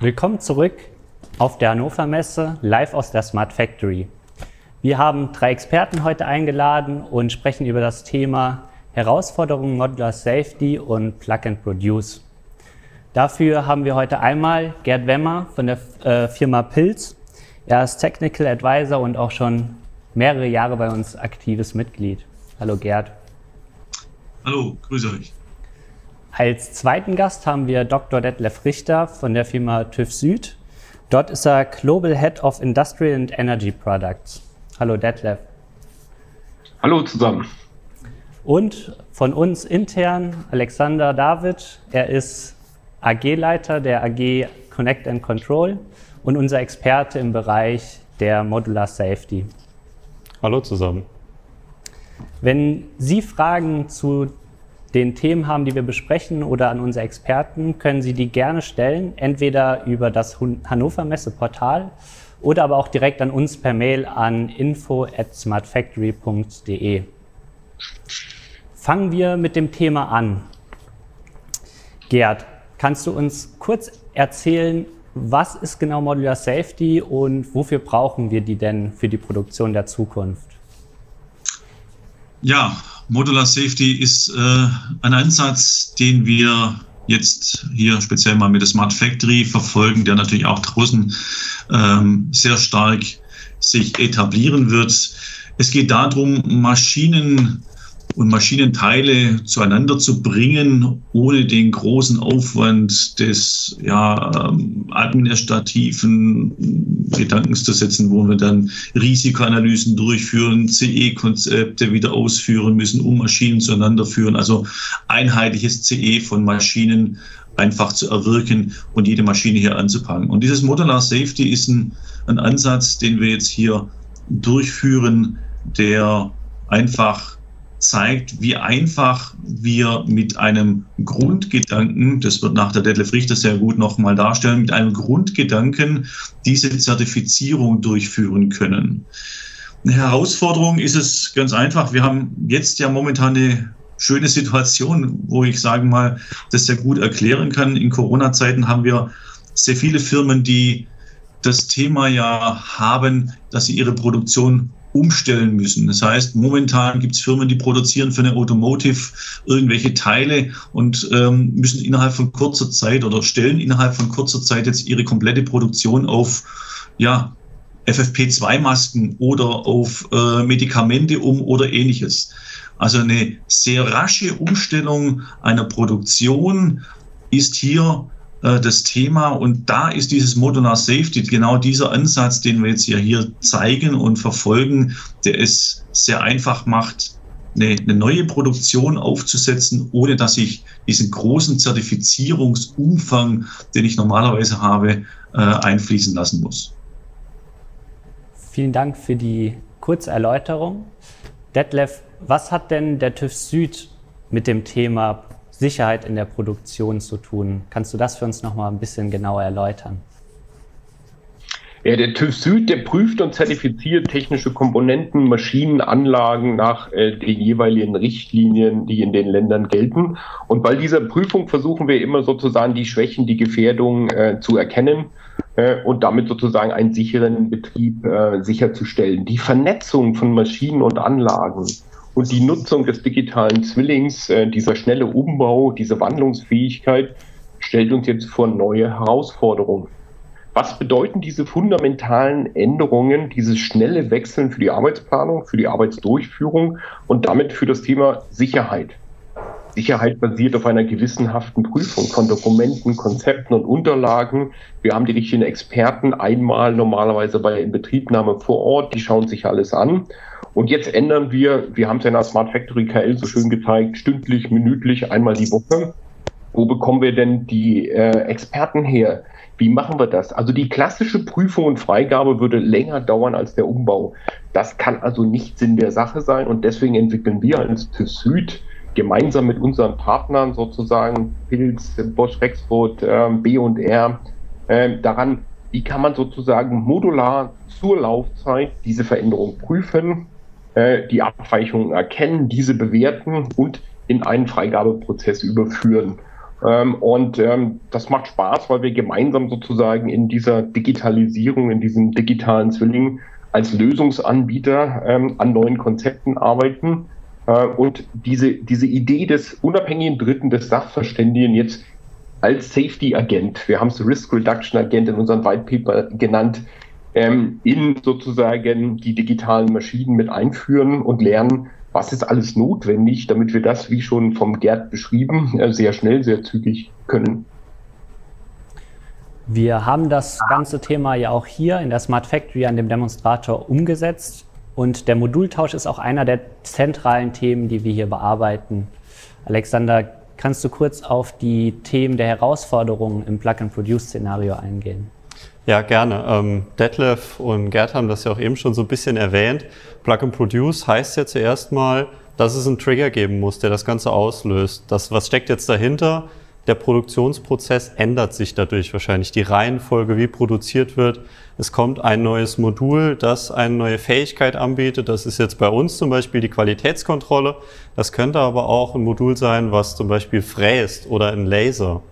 Willkommen zurück auf der Hannover Messe, live aus der Smart Factory. Wir haben drei Experten heute eingeladen und sprechen über das Thema Herausforderungen Modular Safety und Plug and Produce. Dafür haben wir heute einmal Gerd Wemmer von der äh, Firma Pilz. Er ist Technical Advisor und auch schon mehrere Jahre bei uns aktives Mitglied. Hallo Gerd. Hallo, grüße euch. Als zweiten Gast haben wir Dr. Detlef Richter von der Firma TÜV Süd. Dort ist er Global Head of Industrial and Energy Products. Hallo Detlef. Hallo zusammen. Und von uns intern Alexander David. Er ist AG-Leiter der AG Connect and Control und unser Experte im Bereich der Modular Safety. Hallo zusammen. Wenn Sie Fragen zu den Themen haben, die wir besprechen oder an unsere Experten, können Sie die gerne stellen, entweder über das Hannover Messe Portal oder aber auch direkt an uns per Mail an info at smartfactory.de. Fangen wir mit dem Thema an. Gerd, kannst du uns kurz erzählen, was ist genau Modular Safety und wofür brauchen wir die denn für die Produktion der Zukunft? Ja, Modular Safety ist äh, ein Ansatz, den wir jetzt hier speziell mal mit der Smart Factory verfolgen, der natürlich auch draußen ähm, sehr stark sich etablieren wird. Es geht darum, Maschinen und Maschinenteile zueinander zu bringen, ohne den großen Aufwand des ja, ähm, administrativen Gedankens zu setzen, wo wir dann Risikoanalysen durchführen, CE-Konzepte wieder ausführen müssen, um Maschinen zueinander führen. Also einheitliches CE von Maschinen einfach zu erwirken und jede Maschine hier anzupacken. Und dieses Modular Safety ist ein, ein Ansatz, den wir jetzt hier durchführen, der einfach zeigt, wie einfach wir mit einem Grundgedanken, das wird nach der Detlef Richter sehr gut nochmal darstellen, mit einem Grundgedanken diese Zertifizierung durchführen können. Eine Herausforderung ist es ganz einfach. Wir haben jetzt ja momentan eine schöne Situation, wo ich sagen mal, das sehr gut erklären kann. In Corona-Zeiten haben wir sehr viele Firmen, die das Thema ja haben, dass sie ihre Produktion umstellen müssen. Das heißt, momentan gibt es Firmen, die produzieren für eine Automotive irgendwelche Teile und ähm, müssen innerhalb von kurzer Zeit oder stellen innerhalb von kurzer Zeit jetzt ihre komplette Produktion auf ja, FFP2-Masken oder auf äh, Medikamente um oder ähnliches. Also eine sehr rasche Umstellung einer Produktion ist hier das Thema. Und da ist dieses Modular Safety genau dieser Ansatz, den wir jetzt hier, hier zeigen und verfolgen, der es sehr einfach macht, eine, eine neue Produktion aufzusetzen, ohne dass ich diesen großen Zertifizierungsumfang, den ich normalerweise habe, äh, einfließen lassen muss. Vielen Dank für die kurze Erläuterung. Detlef, was hat denn der TÜV Süd mit dem Thema Sicherheit in der Produktion zu tun. Kannst du das für uns noch mal ein bisschen genauer erläutern? Ja, der TÜV Süd, der prüft und zertifiziert technische Komponenten, Maschinen, Anlagen nach äh, den jeweiligen Richtlinien, die in den Ländern gelten. Und bei dieser Prüfung versuchen wir immer sozusagen die Schwächen, die Gefährdungen äh, zu erkennen äh, und damit sozusagen einen sicheren Betrieb äh, sicherzustellen. Die Vernetzung von Maschinen und Anlagen und die Nutzung des digitalen Zwillings, äh, dieser schnelle Umbau, diese Wandlungsfähigkeit stellt uns jetzt vor neue Herausforderungen. Was bedeuten diese fundamentalen Änderungen, dieses schnelle Wechseln für die Arbeitsplanung, für die Arbeitsdurchführung und damit für das Thema Sicherheit? Sicherheit basiert auf einer gewissenhaften Prüfung von Dokumenten, Konzepten und Unterlagen. Wir haben die richtigen Experten einmal normalerweise bei Inbetriebnahme vor Ort, die schauen sich alles an. Und jetzt ändern wir, wir haben es ja in der Smart Factory KL so schön gezeigt, stündlich, minütlich, einmal die Woche. Wo bekommen wir denn die äh, Experten her? Wie machen wir das? Also die klassische Prüfung und Freigabe würde länger dauern als der Umbau. Das kann also nicht Sinn der Sache sein und deswegen entwickeln wir als TÜV Süd gemeinsam mit unseren Partnern sozusagen, Pilz, Bosch Rexroth, äh, B&R, äh, daran, wie kann man sozusagen modular zur Laufzeit diese Veränderung prüfen, äh, die Abweichungen erkennen, diese bewerten und in einen Freigabeprozess überführen. Ähm, und ähm, das macht Spaß, weil wir gemeinsam sozusagen in dieser Digitalisierung, in diesem digitalen Zwilling als Lösungsanbieter ähm, an neuen Konzepten arbeiten und diese, diese Idee des unabhängigen Dritten, des Sachverständigen jetzt als Safety-Agent, wir haben es Risk Reduction Agent in unserem White Paper genannt, ähm, in sozusagen die digitalen Maschinen mit einführen und lernen, was ist alles notwendig, damit wir das, wie schon vom Gerd beschrieben, äh, sehr schnell, sehr zügig können. Wir haben das ganze Thema ja auch hier in der Smart Factory an dem Demonstrator umgesetzt und der Modultausch ist auch einer der zentralen Themen, die wir hier bearbeiten. Alexander, kannst du kurz auf die Themen der Herausforderungen im Plug-and-Produce-Szenario eingehen? Ja, gerne. Ähm, Detlef und Gerd haben das ja auch eben schon so ein bisschen erwähnt. Plug and Produce heißt ja zuerst mal, dass es einen Trigger geben muss, der das Ganze auslöst. Das, was steckt jetzt dahinter? Der Produktionsprozess ändert sich dadurch wahrscheinlich. Die Reihenfolge, wie produziert wird. Es kommt ein neues Modul, das eine neue Fähigkeit anbietet. Das ist jetzt bei uns zum Beispiel die Qualitätskontrolle. Das könnte aber auch ein Modul sein, was zum Beispiel fräst oder ein Laser.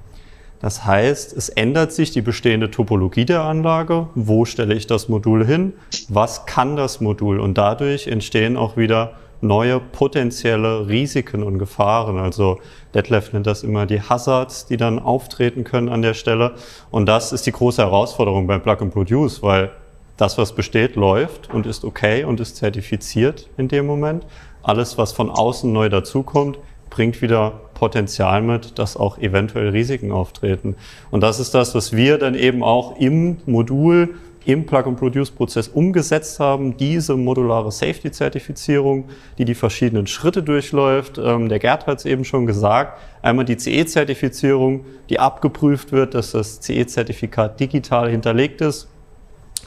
Das heißt, es ändert sich die bestehende Topologie der Anlage. Wo stelle ich das Modul hin? Was kann das Modul? Und dadurch entstehen auch wieder neue potenzielle Risiken und Gefahren. Also Detlef nennt das immer die Hazards, die dann auftreten können an der Stelle. Und das ist die große Herausforderung beim Plug and Produce, weil das, was besteht, läuft und ist okay und ist zertifiziert in dem Moment. Alles, was von außen neu dazukommt, bringt wieder Potenzial mit, dass auch eventuell Risiken auftreten. Und das ist das, was wir dann eben auch im Modul, im Plug-and-Produce-Prozess umgesetzt haben, diese modulare Safety-Zertifizierung, die die verschiedenen Schritte durchläuft. Ähm, der Gerd hat es eben schon gesagt, einmal die CE-Zertifizierung, die abgeprüft wird, dass das CE-Zertifikat digital hinterlegt ist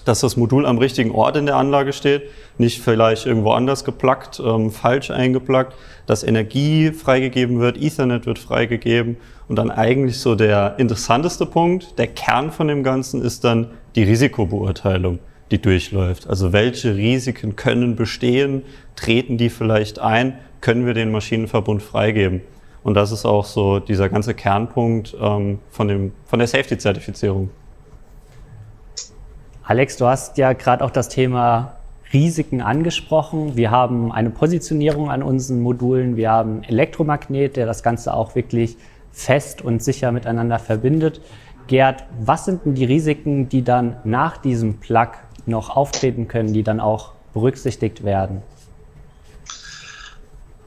dass das Modul am richtigen Ort in der Anlage steht, nicht vielleicht irgendwo anders geplackt, ähm, falsch eingeplackt, dass Energie freigegeben wird, Ethernet wird freigegeben und dann eigentlich so der interessanteste Punkt, der Kern von dem Ganzen ist dann die Risikobeurteilung, die durchläuft. Also welche Risiken können bestehen, treten die vielleicht ein, können wir den Maschinenverbund freigeben. Und das ist auch so dieser ganze Kernpunkt ähm, von, dem, von der Safety-Zertifizierung. Alex, du hast ja gerade auch das Thema Risiken angesprochen. Wir haben eine Positionierung an unseren Modulen. Wir haben Elektromagnet, der das Ganze auch wirklich fest und sicher miteinander verbindet. Gerd, was sind denn die Risiken, die dann nach diesem Plug noch auftreten können, die dann auch berücksichtigt werden?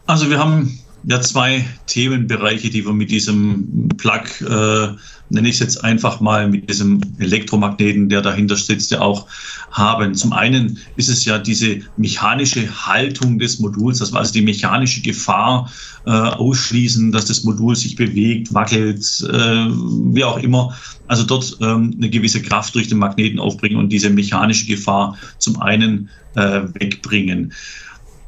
Also wir haben ja zwei Themenbereiche, die wir mit diesem Plug, äh, nenne ich es jetzt einfach mal, mit diesem Elektromagneten, der dahinter sitzt, ja auch haben. Zum einen ist es ja diese mechanische Haltung des Moduls, dass wir also die mechanische Gefahr äh, ausschließen, dass das Modul sich bewegt, wackelt, äh, wie auch immer. Also dort ähm, eine gewisse Kraft durch den Magneten aufbringen und diese mechanische Gefahr zum einen äh, wegbringen.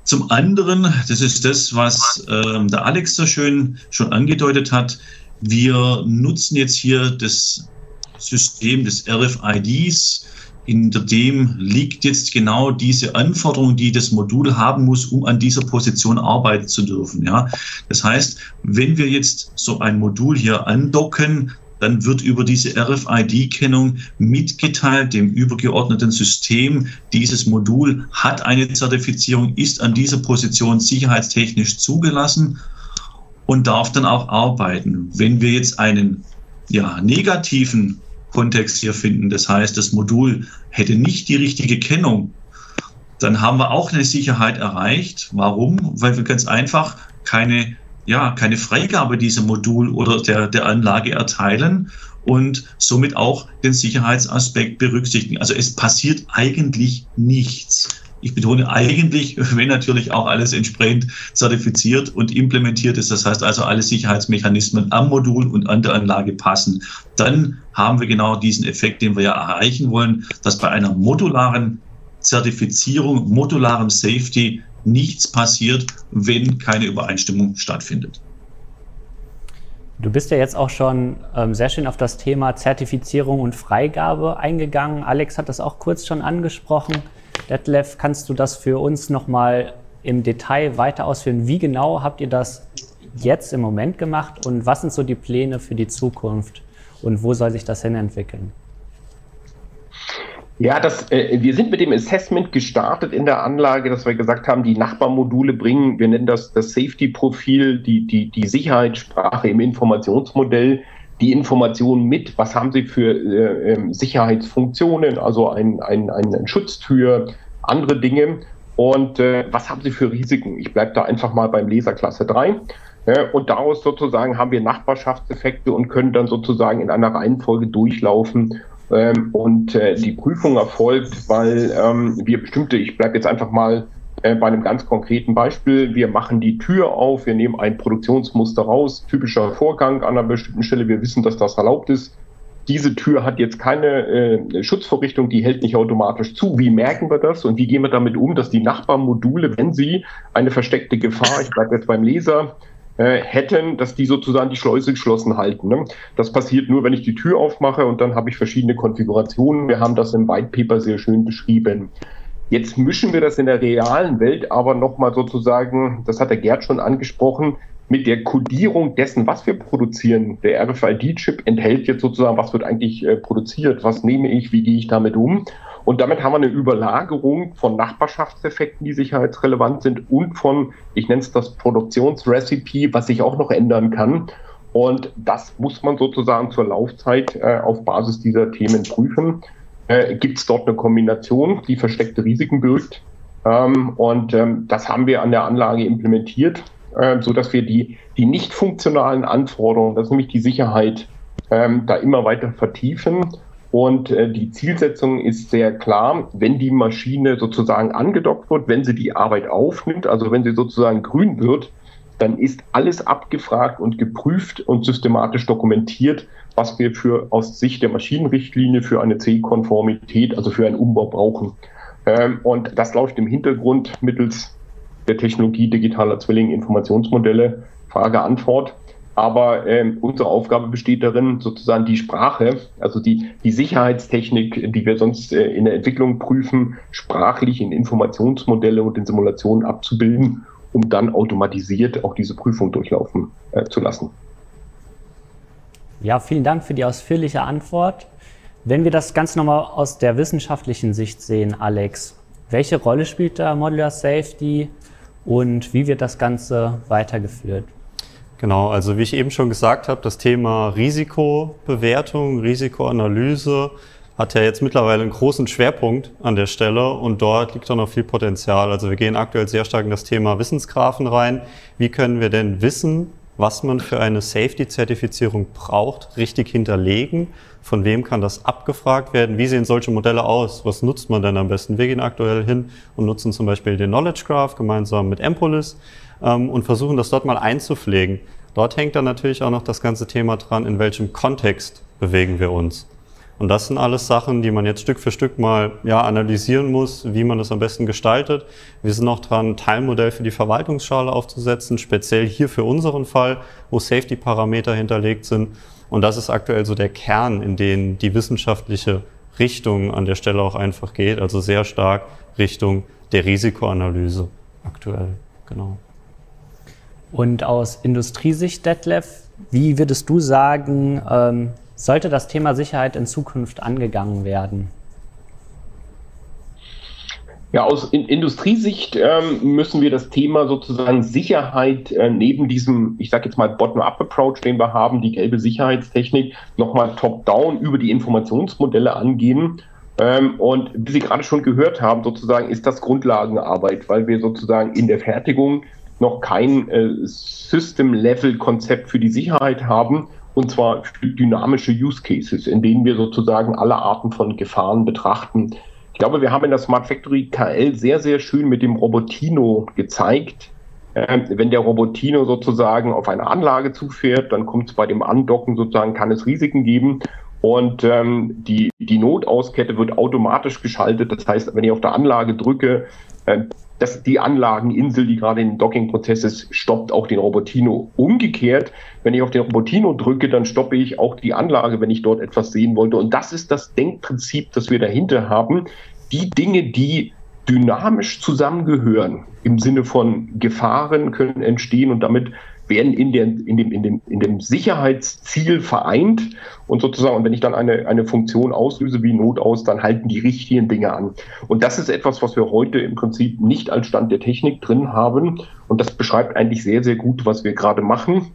Zum anderen, das ist das, was äh, der Alex so schön schon angedeutet hat, wir nutzen jetzt hier das System des RFIDs, hinter dem liegt jetzt genau diese Anforderung, die das Modul haben muss, um an dieser Position arbeiten zu dürfen. Ja, das heißt, wenn wir jetzt so ein Modul hier andocken, dann wird über diese RFID-Kennung mitgeteilt dem übergeordneten System, dieses Modul hat eine Zertifizierung, ist an dieser Position sicherheitstechnisch zugelassen und darf dann auch arbeiten. Wenn wir jetzt einen ja, negativen Kontext hier finden, das heißt, das Modul hätte nicht die richtige Kennung, dann haben wir auch eine Sicherheit erreicht. Warum? Weil wir ganz einfach keine ja, keine Freigabe dieser Modul oder der, der Anlage erteilen und somit auch den Sicherheitsaspekt berücksichtigen. Also es passiert eigentlich nichts. Ich betone eigentlich, wenn natürlich auch alles entsprechend zertifiziert und implementiert ist. Das heißt also, alle Sicherheitsmechanismen am Modul und an der Anlage passen. Dann haben wir genau diesen Effekt, den wir ja erreichen wollen, dass bei einer modularen Zertifizierung, modularem Safety nichts passiert, wenn keine Übereinstimmung stattfindet. Du bist ja jetzt auch schon ähm, sehr schön auf das Thema Zertifizierung und Freigabe eingegangen. Alex hat das auch kurz schon angesprochen. Detlef, kannst du das für uns nochmal im Detail weiter ausführen? Wie genau habt ihr das jetzt im Moment gemacht und was sind so die Pläne für die Zukunft und wo soll sich das hin entwickeln? Ja, das, äh, wir sind mit dem Assessment gestartet in der Anlage, dass wir gesagt haben, die Nachbarmodule bringen, wir nennen das das Safety-Profil, die, die, die Sicherheitssprache im Informationsmodell, die Informationen mit, was haben sie für äh, ähm, Sicherheitsfunktionen, also ein, ein, ein Schutztür, andere Dinge und äh, was haben sie für Risiken. Ich bleibe da einfach mal beim Leserklasse 3. Ja, und daraus sozusagen haben wir Nachbarschaftseffekte und können dann sozusagen in einer Reihenfolge durchlaufen ähm, und äh, die Prüfung erfolgt, weil ähm, wir bestimmte, ich bleibe jetzt einfach mal äh, bei einem ganz konkreten Beispiel, wir machen die Tür auf, wir nehmen ein Produktionsmuster raus, typischer Vorgang an einer bestimmten Stelle, wir wissen, dass das erlaubt ist. Diese Tür hat jetzt keine äh, Schutzvorrichtung, die hält nicht automatisch zu. Wie merken wir das und wie gehen wir damit um, dass die Nachbarmodule, wenn sie eine versteckte Gefahr, ich bleibe jetzt beim Leser, äh, hätten, dass die sozusagen die Schleuse geschlossen halten. Ne? Das passiert nur, wenn ich die Tür aufmache und dann habe ich verschiedene Konfigurationen. Wir haben das im White Paper sehr schön beschrieben. Jetzt mischen wir das in der realen Welt aber nochmal sozusagen, das hat der Gerd schon angesprochen, mit der Codierung dessen, was wir produzieren. Der RFID-Chip enthält jetzt sozusagen, was wird eigentlich äh, produziert, was nehme ich, wie gehe ich damit um. Und damit haben wir eine Überlagerung von Nachbarschaftseffekten, die sicherheitsrelevant sind und von, ich nenne es das Produktionsrecipe, was sich auch noch ändern kann. Und das muss man sozusagen zur Laufzeit äh, auf Basis dieser Themen prüfen. Äh, Gibt es dort eine Kombination, die versteckte Risiken birgt? Ähm, und ähm, das haben wir an der Anlage implementiert, äh, so dass wir die, die nicht funktionalen Anforderungen, das ist nämlich die Sicherheit, ähm, da immer weiter vertiefen und äh, die Zielsetzung ist sehr klar, wenn die Maschine sozusagen angedockt wird, wenn sie die Arbeit aufnimmt, also wenn sie sozusagen grün wird, dann ist alles abgefragt und geprüft und systematisch dokumentiert, was wir für aus Sicht der Maschinenrichtlinie für eine C-Konformität, also für einen Umbau brauchen. Ähm, und das läuft im Hintergrund mittels der Technologie digitaler Zwilling Informationsmodelle, Frage, Antwort. Aber ähm, unsere Aufgabe besteht darin, sozusagen die Sprache, also die, die Sicherheitstechnik, die wir sonst äh, in der Entwicklung prüfen, sprachlich in Informationsmodelle und in Simulationen abzubilden, um dann automatisiert auch diese Prüfung durchlaufen äh, zu lassen. Ja, vielen Dank für die ausführliche Antwort. Wenn wir das Ganze nochmal aus der wissenschaftlichen Sicht sehen, Alex, welche Rolle spielt da Modular Safety und wie wird das Ganze weitergeführt? Genau, also wie ich eben schon gesagt habe, das Thema Risikobewertung, Risikoanalyse hat ja jetzt mittlerweile einen großen Schwerpunkt an der Stelle und dort liegt auch noch viel Potenzial. Also wir gehen aktuell sehr stark in das Thema Wissensgrafen rein. Wie können wir denn wissen, was man für eine Safety-Zertifizierung braucht, richtig hinterlegen? Von wem kann das abgefragt werden? Wie sehen solche Modelle aus? Was nutzt man denn am besten? Wir gehen aktuell hin und nutzen zum Beispiel den Knowledge Graph gemeinsam mit Empolis ähm, und versuchen das dort mal einzupflegen. Dort hängt dann natürlich auch noch das ganze Thema dran, in welchem Kontext bewegen wir uns. Und das sind alles Sachen, die man jetzt Stück für Stück mal ja, analysieren muss, wie man das am besten gestaltet. Wir sind noch dran, ein Teilmodell für die Verwaltungsschale aufzusetzen, speziell hier für unseren Fall, wo Safety-Parameter hinterlegt sind. Und das ist aktuell so der Kern, in den die wissenschaftliche Richtung an der Stelle auch einfach geht, also sehr stark Richtung der Risikoanalyse aktuell. Genau. Und aus Industriesicht, Detlef, wie würdest du sagen, ähm, sollte das Thema Sicherheit in Zukunft angegangen werden? Ja, aus in Industriesicht ähm, müssen wir das Thema sozusagen Sicherheit äh, neben diesem, ich sage jetzt mal Bottom-up-Approach, den wir haben, die gelbe Sicherheitstechnik, nochmal top-down über die Informationsmodelle angehen. Ähm, und wie Sie gerade schon gehört haben, sozusagen ist das Grundlagenarbeit, weil wir sozusagen in der Fertigung noch kein äh, System-Level-Konzept für die Sicherheit haben, und zwar für dynamische Use Cases, in denen wir sozusagen alle Arten von Gefahren betrachten. Ich glaube, wir haben in der Smart Factory KL sehr, sehr schön mit dem Robotino gezeigt. Äh, wenn der Robotino sozusagen auf eine Anlage zufährt, dann kommt es bei dem Andocken sozusagen, kann es Risiken geben. Und ähm, die, die Notauskette wird automatisch geschaltet. Das heißt, wenn ich auf der Anlage drücke, äh, dass die Anlageninsel, die gerade im Docking-Prozess ist, stoppt auch den Robotino. Umgekehrt, wenn ich auf den Robotino drücke, dann stoppe ich auch die Anlage, wenn ich dort etwas sehen wollte. Und das ist das Denkprinzip, das wir dahinter haben. Die Dinge, die dynamisch zusammengehören, im Sinne von Gefahren können entstehen und damit werden in, der, in, dem, in, dem, in dem Sicherheitsziel vereint und sozusagen, und wenn ich dann eine, eine Funktion auslöse wie Not aus, dann halten die richtigen Dinge an. Und das ist etwas, was wir heute im Prinzip nicht als Stand der Technik drin haben. Und das beschreibt eigentlich sehr, sehr gut, was wir gerade machen.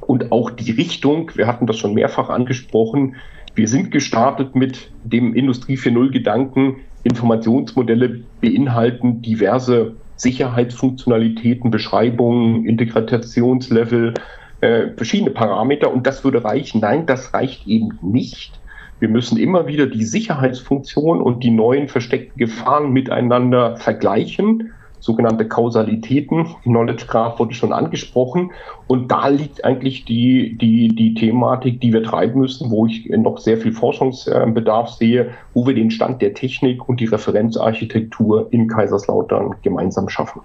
Und auch die Richtung, wir hatten das schon mehrfach angesprochen, wir sind gestartet mit dem Industrie 4.0 Gedanken. Informationsmodelle beinhalten diverse Sicherheitsfunktionalitäten, Beschreibungen, Integrationslevel, äh, verschiedene Parameter und das würde reichen. Nein, das reicht eben nicht. Wir müssen immer wieder die Sicherheitsfunktion und die neuen versteckten Gefahren miteinander vergleichen sogenannte Kausalitäten. Knowledge Graph wurde schon angesprochen. Und da liegt eigentlich die, die, die Thematik, die wir treiben müssen, wo ich noch sehr viel Forschungsbedarf sehe, wo wir den Stand der Technik und die Referenzarchitektur in Kaiserslautern gemeinsam schaffen.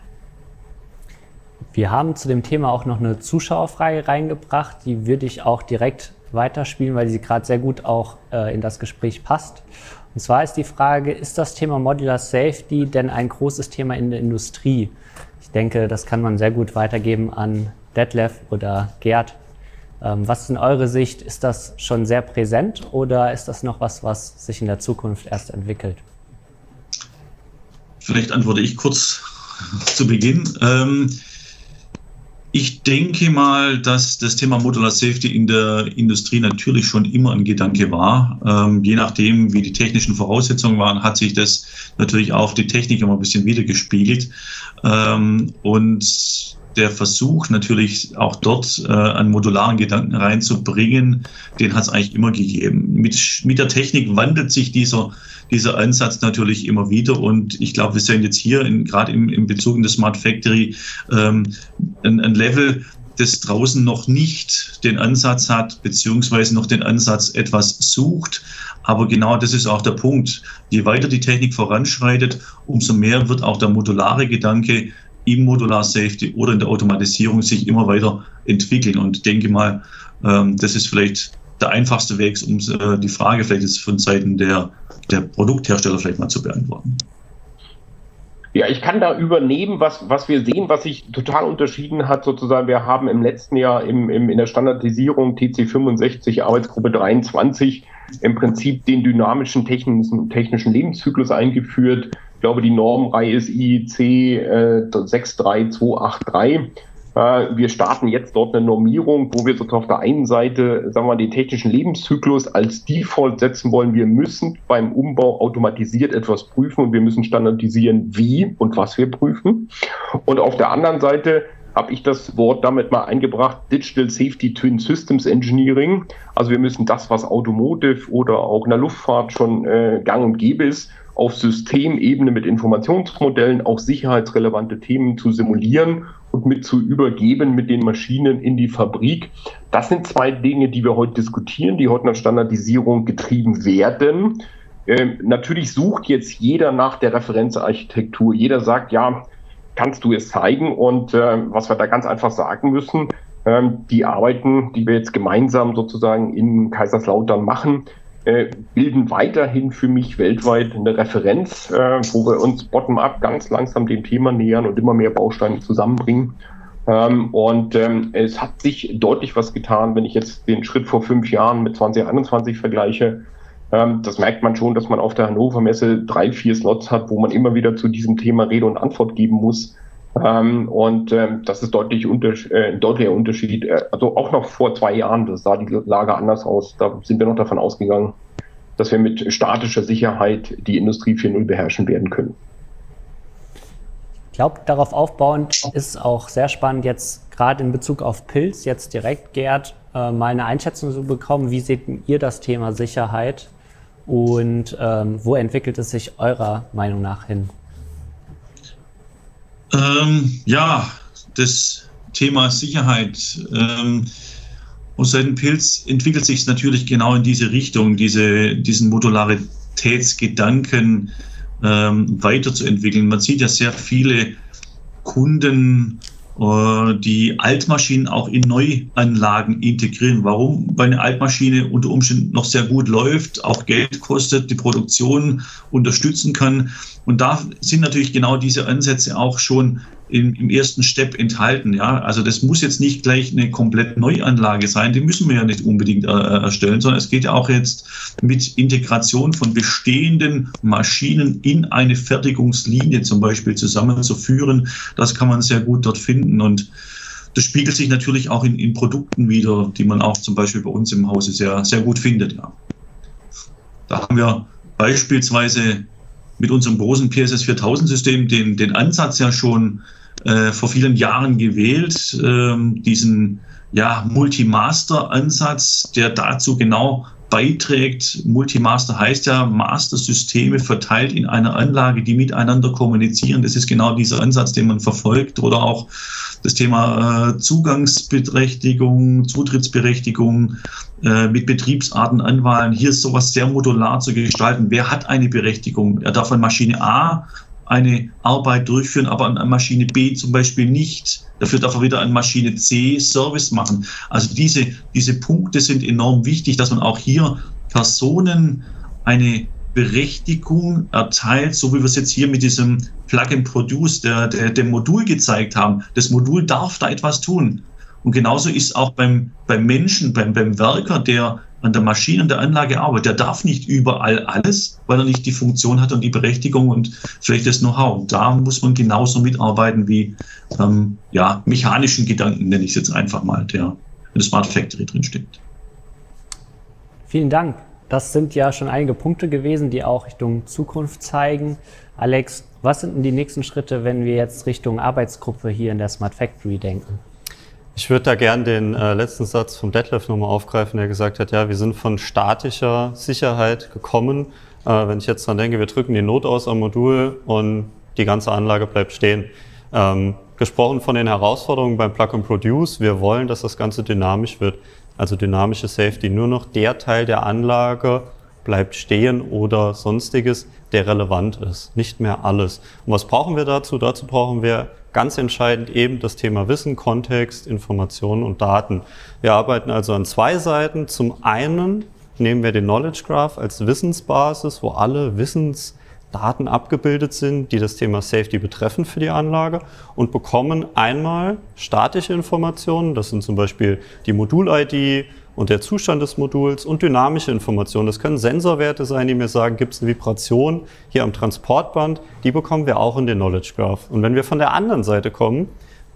Wir haben zu dem Thema auch noch eine Zuschauerfrage reingebracht. Die würde ich auch direkt weiterspielen, weil sie gerade sehr gut auch äh, in das Gespräch passt. Und zwar ist die Frage, ist das Thema Modular Safety denn ein großes Thema in der Industrie? Ich denke, das kann man sehr gut weitergeben an Detlef oder Gerd. Ähm, was ist in eurer Sicht? Ist das schon sehr präsent oder ist das noch was, was sich in der Zukunft erst entwickelt? Vielleicht antworte ich kurz zu Beginn. Ähm, ich denke mal, dass das Thema Modular Safety in der Industrie natürlich schon immer ein Gedanke war. Ähm, je nachdem, wie die technischen Voraussetzungen waren, hat sich das natürlich auch die Technik immer ein bisschen wiedergespiegelt. Ähm, und der Versuch natürlich auch dort äh, einen modularen Gedanken reinzubringen, den hat es eigentlich immer gegeben. Mit, mit der Technik wandelt sich dieser, dieser Ansatz natürlich immer wieder und ich glaube, wir sehen jetzt hier gerade im, im Bezug in das Smart Factory ähm, ein, ein Level, das draußen noch nicht den Ansatz hat, beziehungsweise noch den Ansatz etwas sucht. Aber genau das ist auch der Punkt. Je weiter die Technik voranschreitet, umso mehr wird auch der modulare Gedanke im Modular Safety oder in der Automatisierung sich immer weiter entwickeln. Und ich denke mal, ähm, das ist vielleicht der einfachste Weg, um äh, die Frage vielleicht jetzt von Seiten der, der Produkthersteller vielleicht mal zu beantworten. Ja, ich kann da übernehmen, was, was wir sehen, was sich total unterschieden hat. Sozusagen, wir haben im letzten Jahr im, im, in der Standardisierung TC 65 Arbeitsgruppe 23 im Prinzip den dynamischen technischen, technischen Lebenszyklus eingeführt. Ich glaube, die Normreihe ist IEC äh, 63283. Äh, wir starten jetzt dort eine Normierung, wo wir sozusagen auf der einen Seite, sagen wir mal, den technischen Lebenszyklus als Default setzen wollen. Wir müssen beim Umbau automatisiert etwas prüfen und wir müssen standardisieren, wie und was wir prüfen. Und auf der anderen Seite habe ich das Wort damit mal eingebracht, Digital Safety Twin Systems Engineering. Also wir müssen das, was Automotive oder auch in der Luftfahrt schon äh, gang und gäbe ist, auf Systemebene mit Informationsmodellen auch sicherheitsrelevante Themen zu simulieren und mit zu übergeben mit den Maschinen in die Fabrik. Das sind zwei Dinge, die wir heute diskutieren, die heute nach Standardisierung getrieben werden. Ähm, natürlich sucht jetzt jeder nach der Referenzarchitektur. Jeder sagt, ja, kannst du es zeigen? Und äh, was wir da ganz einfach sagen müssen, ähm, die Arbeiten, die wir jetzt gemeinsam sozusagen in Kaiserslautern machen, bilden weiterhin für mich weltweit eine Referenz, äh, wo wir uns bottom-up ganz langsam dem Thema nähern und immer mehr Bausteine zusammenbringen. Ähm, und ähm, es hat sich deutlich was getan, wenn ich jetzt den Schritt vor fünf Jahren mit 2021 vergleiche. Ähm, das merkt man schon, dass man auf der Hannover Messe drei, vier Slots hat, wo man immer wieder zu diesem Thema Rede und Antwort geben muss. Ähm, und ähm, das ist deutlich unter, äh, deutlicher Unterschied. Äh, also auch noch vor zwei Jahren, das sah die Lage anders aus. Da sind wir noch davon ausgegangen, dass wir mit statischer Sicherheit die Industrie 4.0 beherrschen werden können. Ich glaube, darauf aufbauend ist auch sehr spannend, jetzt gerade in Bezug auf Pilz, jetzt direkt, Gerd, äh, mal eine Einschätzung zu bekommen. Wie seht ihr das Thema Sicherheit und ähm, wo entwickelt es sich eurer Meinung nach hin? Ähm, ja, das Thema Sicherheit. Ähm, aus Seiten Pilz entwickelt sich es natürlich genau in diese Richtung, diese, diesen Modularitätsgedanken ähm, weiterzuentwickeln. Man sieht ja sehr viele Kunden, die Altmaschinen auch in Neuanlagen integrieren. Warum? Weil eine Altmaschine unter Umständen noch sehr gut läuft, auch Geld kostet, die Produktion unterstützen kann. Und da sind natürlich genau diese Ansätze auch schon im, im, ersten Step enthalten. Ja, also das muss jetzt nicht gleich eine komplett Neuanlage sein. Die müssen wir ja nicht unbedingt äh, erstellen, sondern es geht ja auch jetzt mit Integration von bestehenden Maschinen in eine Fertigungslinie zum Beispiel zusammenzuführen. Das kann man sehr gut dort finden und das spiegelt sich natürlich auch in, in Produkten wieder, die man auch zum Beispiel bei uns im Hause sehr, sehr gut findet. Ja. Da haben wir beispielsweise mit unserem großen PSS 4000 System den, den Ansatz ja schon äh, vor vielen Jahren gewählt, äh, diesen ja, Multimaster-Ansatz, der dazu genau beiträgt. Multimaster heißt ja Master-Systeme verteilt in einer Anlage, die miteinander kommunizieren. Das ist genau dieser Ansatz, den man verfolgt. Oder auch das Thema äh, Zugangsberechtigung, Zutrittsberechtigung äh, mit Betriebsarten anwahlen. Hier ist sowas sehr modular zu gestalten. Wer hat eine Berechtigung? Er darf an Maschine A eine Arbeit durchführen, aber an Maschine B zum Beispiel nicht. Dafür darf er wieder an Maschine C Service machen. Also diese, diese Punkte sind enorm wichtig, dass man auch hier Personen eine Berechtigung erteilt, so wie wir es jetzt hier mit diesem Plug and Produce, der, der, dem Modul gezeigt haben. Das Modul darf da etwas tun. Und genauso ist auch beim, beim Menschen, beim, beim Werker, der an der Maschine, an der Anlage arbeitet, der darf nicht überall alles, weil er nicht die Funktion hat und die Berechtigung und vielleicht das Know-how. Und da muss man genauso mitarbeiten wie ähm, ja, mechanischen Gedanken, nenne ich es jetzt einfach mal, der in der Smart Factory drin steckt. Vielen Dank. Das sind ja schon einige Punkte gewesen, die auch Richtung Zukunft zeigen. Alex, was sind denn die nächsten Schritte, wenn wir jetzt Richtung Arbeitsgruppe hier in der Smart Factory denken? Ich würde da gern den äh, letzten Satz vom Detlef nochmal aufgreifen, der gesagt hat, ja, wir sind von statischer Sicherheit gekommen. Äh, wenn ich jetzt dran denke, wir drücken die Not aus am Modul und die ganze Anlage bleibt stehen. Ähm, gesprochen von den Herausforderungen beim Plug and Produce, wir wollen, dass das Ganze dynamisch wird. Also dynamische Safety, nur noch der Teil der Anlage bleibt stehen oder sonstiges, der relevant ist, nicht mehr alles. Und was brauchen wir dazu? Dazu brauchen wir ganz entscheidend eben das Thema Wissen, Kontext, Informationen und Daten. Wir arbeiten also an zwei Seiten. Zum einen nehmen wir den Knowledge Graph als Wissensbasis, wo alle Wissensdaten abgebildet sind, die das Thema Safety betreffen für die Anlage und bekommen einmal statische Informationen, das sind zum Beispiel die Modul-ID, und der Zustand des Moduls und dynamische Informationen. Das können Sensorwerte sein, die mir sagen, gibt es eine Vibration hier am Transportband. Die bekommen wir auch in den Knowledge Graph. Und wenn wir von der anderen Seite kommen,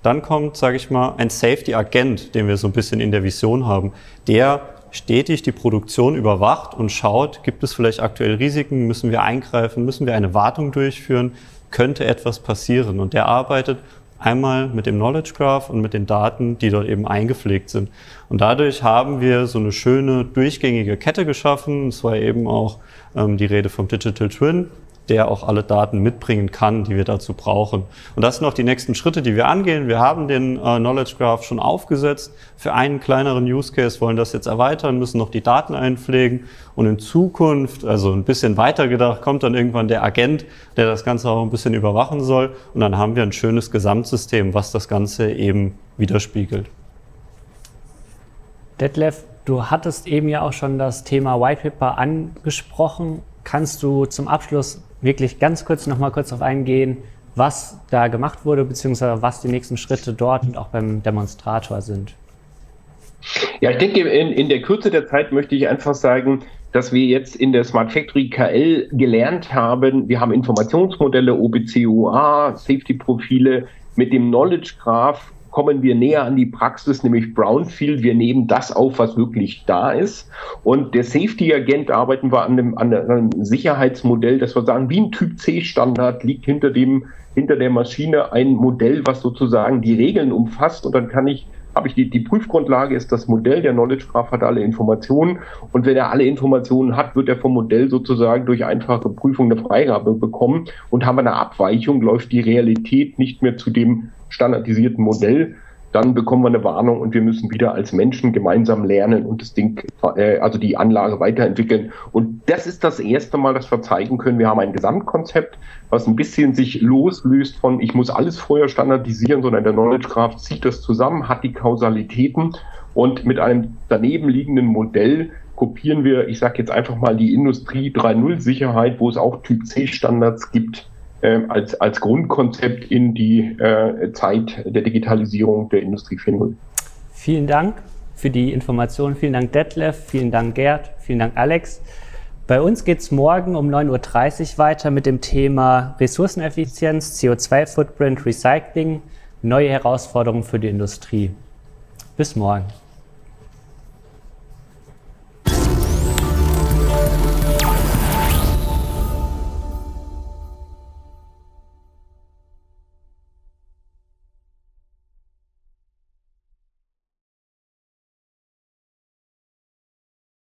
dann kommt, sage ich mal, ein Safety-Agent, den wir so ein bisschen in der Vision haben, der stetig die Produktion überwacht und schaut, gibt es vielleicht aktuell Risiken, müssen wir eingreifen, müssen wir eine Wartung durchführen, könnte etwas passieren. Und der arbeitet Einmal mit dem Knowledge Graph und mit den Daten, die dort eben eingepflegt sind. Und dadurch haben wir so eine schöne durchgängige Kette geschaffen. Es war eben auch ähm, die Rede vom Digital Twin, der auch alle Daten mitbringen kann, die wir dazu brauchen. Und das sind auch die nächsten Schritte, die wir angehen. Wir haben den äh, Knowledge Graph schon aufgesetzt. Für einen kleineren Use Case wollen das jetzt erweitern, müssen noch die Daten einpflegen. Und in Zukunft, also ein bisschen weiter gedacht, kommt dann irgendwann der Agent, der das Ganze auch ein bisschen überwachen soll. Und dann haben wir ein schönes Gesamtsystem, was das Ganze eben widerspiegelt. Detlef, du hattest eben ja auch schon das Thema White Paper angesprochen. Kannst du zum Abschluss wirklich ganz kurz noch mal kurz darauf eingehen, was da gemacht wurde, beziehungsweise was die nächsten Schritte dort und auch beim Demonstrator sind? Ja, ich denke, in, in der Kürze der Zeit möchte ich einfach sagen, dass wir jetzt in der Smart Factory KL gelernt haben, wir haben Informationsmodelle, OBC, OA, Safety-Profile mit dem Knowledge Graph kommen wir näher an die Praxis, nämlich Brownfield. Wir nehmen das auf, was wirklich da ist. Und der Safety-Agent arbeiten wir an einem, an einem Sicherheitsmodell, dass wir sagen, wie ein Typ C-Standard liegt hinter dem, hinter der Maschine ein Modell, was sozusagen die Regeln umfasst. Und dann kann ich habe ich die, die Prüfgrundlage ist das Modell, der Knowledge Graph hat alle Informationen. Und wenn er alle Informationen hat, wird er vom Modell sozusagen durch einfache Prüfung eine Freigabe bekommen. Und haben wir eine Abweichung, läuft die Realität nicht mehr zu dem standardisierten Modell, dann bekommen wir eine Warnung und wir müssen wieder als Menschen gemeinsam lernen und das Ding, äh, also die Anlage weiterentwickeln. Und das ist das erste Mal, dass wir zeigen können, wir haben ein Gesamtkonzept, was ein bisschen sich loslöst von, ich muss alles vorher standardisieren, sondern der Knowledge Graph zieht das zusammen, hat die Kausalitäten und mit einem daneben liegenden Modell kopieren wir, ich sage jetzt einfach mal die Industrie 3.0 Sicherheit, wo es auch Typ C Standards gibt, als, als Grundkonzept in die äh, Zeit der Digitalisierung der Industrie 4.0. Vielen Dank für die Informationen. Vielen Dank, Detlef. Vielen Dank, Gerd. Vielen Dank, Alex. Bei uns geht es morgen um 9.30 Uhr weiter mit dem Thema Ressourceneffizienz, CO2-Footprint, Recycling, neue Herausforderungen für die Industrie. Bis morgen.